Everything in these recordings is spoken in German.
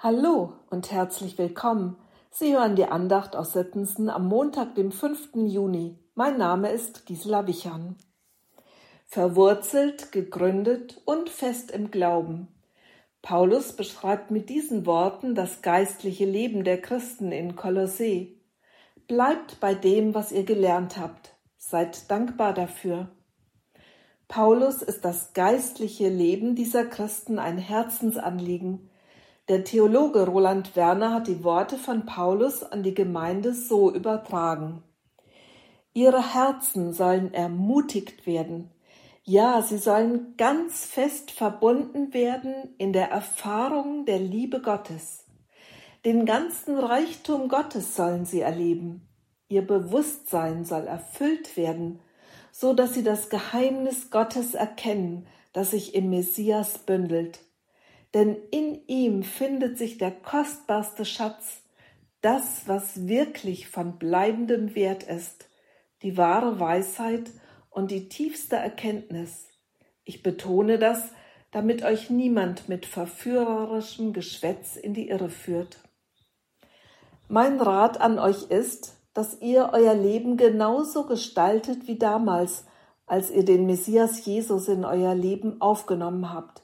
Hallo und herzlich willkommen. Sie hören die Andacht aus Sittensen am Montag, dem 5. Juni. Mein Name ist Gisela Wichern. Verwurzelt, gegründet und fest im Glauben. Paulus beschreibt mit diesen Worten das geistliche Leben der Christen in Kolossee. Bleibt bei dem, was ihr gelernt habt. Seid dankbar dafür. Paulus ist das geistliche Leben dieser Christen ein Herzensanliegen, der Theologe Roland Werner hat die Worte von Paulus an die Gemeinde so übertragen. Ihre Herzen sollen ermutigt werden. Ja, sie sollen ganz fest verbunden werden in der Erfahrung der Liebe Gottes. Den ganzen Reichtum Gottes sollen sie erleben. Ihr Bewusstsein soll erfüllt werden, so dass sie das Geheimnis Gottes erkennen, das sich im Messias bündelt denn in ihm findet sich der kostbarste Schatz, das, was wirklich von bleibendem Wert ist, die wahre Weisheit und die tiefste Erkenntnis. Ich betone das, damit euch niemand mit verführerischem Geschwätz in die Irre führt. Mein Rat an euch ist, dass ihr euer Leben genauso gestaltet wie damals, als ihr den Messias Jesus in euer Leben aufgenommen habt.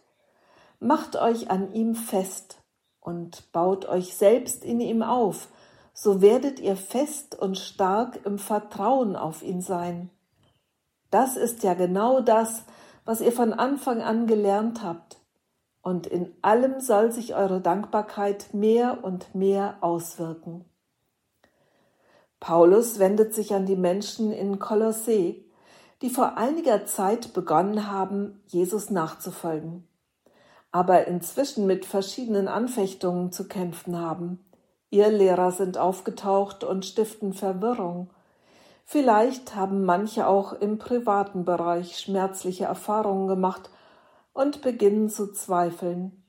Macht euch an ihm fest und baut euch selbst in ihm auf, so werdet ihr fest und stark im Vertrauen auf ihn sein. Das ist ja genau das, was ihr von Anfang an gelernt habt. Und in allem soll sich eure Dankbarkeit mehr und mehr auswirken. Paulus wendet sich an die Menschen in Kolossee, die vor einiger Zeit begonnen haben, Jesus nachzufolgen aber inzwischen mit verschiedenen Anfechtungen zu kämpfen haben. Ihr Lehrer sind aufgetaucht und stiften Verwirrung. Vielleicht haben manche auch im privaten Bereich schmerzliche Erfahrungen gemacht und beginnen zu zweifeln.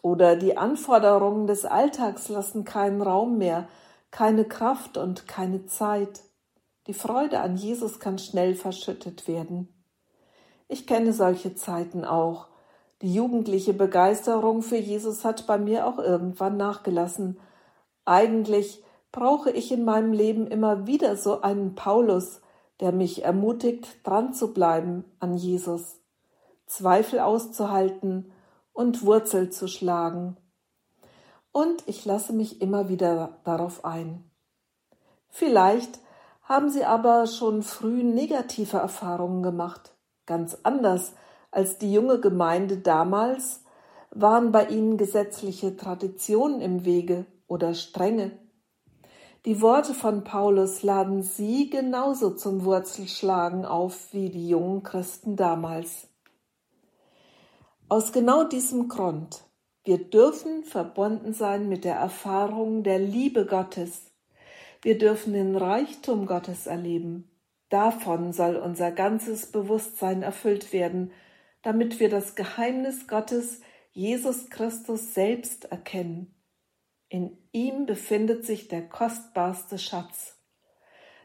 Oder die Anforderungen des Alltags lassen keinen Raum mehr, keine Kraft und keine Zeit. Die Freude an Jesus kann schnell verschüttet werden. Ich kenne solche Zeiten auch, die jugendliche Begeisterung für Jesus hat bei mir auch irgendwann nachgelassen. Eigentlich brauche ich in meinem Leben immer wieder so einen Paulus, der mich ermutigt, dran zu bleiben an Jesus, Zweifel auszuhalten und Wurzel zu schlagen. Und ich lasse mich immer wieder darauf ein. Vielleicht haben Sie aber schon früh negative Erfahrungen gemacht, ganz anders als die junge Gemeinde damals waren bei ihnen gesetzliche Traditionen im Wege oder strenge. Die Worte von Paulus laden sie genauso zum Wurzelschlagen auf wie die jungen Christen damals. Aus genau diesem Grund, wir dürfen verbunden sein mit der Erfahrung der Liebe Gottes. Wir dürfen den Reichtum Gottes erleben. Davon soll unser ganzes Bewusstsein erfüllt werden, damit wir das Geheimnis Gottes, Jesus Christus selbst erkennen. In ihm befindet sich der kostbarste Schatz.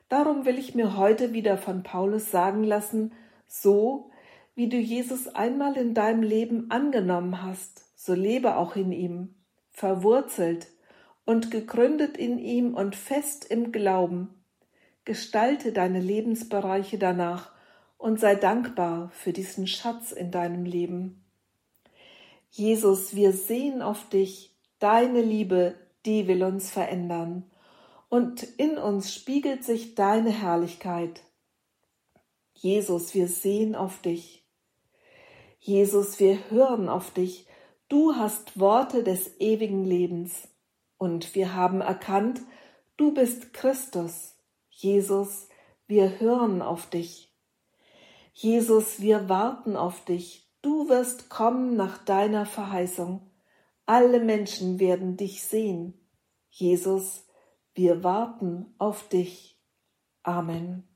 Darum will ich mir heute wieder von Paulus sagen lassen, so wie du Jesus einmal in deinem Leben angenommen hast, so lebe auch in ihm, verwurzelt und gegründet in ihm und fest im Glauben. Gestalte deine Lebensbereiche danach und sei dankbar für diesen Schatz in deinem Leben. Jesus, wir sehen auf dich, deine Liebe, die will uns verändern, und in uns spiegelt sich deine Herrlichkeit. Jesus, wir sehen auf dich. Jesus, wir hören auf dich. Du hast Worte des ewigen Lebens. Und wir haben erkannt, du bist Christus. Jesus, wir hören auf dich. Jesus, wir warten auf dich. Du wirst kommen nach deiner Verheißung. Alle Menschen werden dich sehen. Jesus, wir warten auf dich. Amen.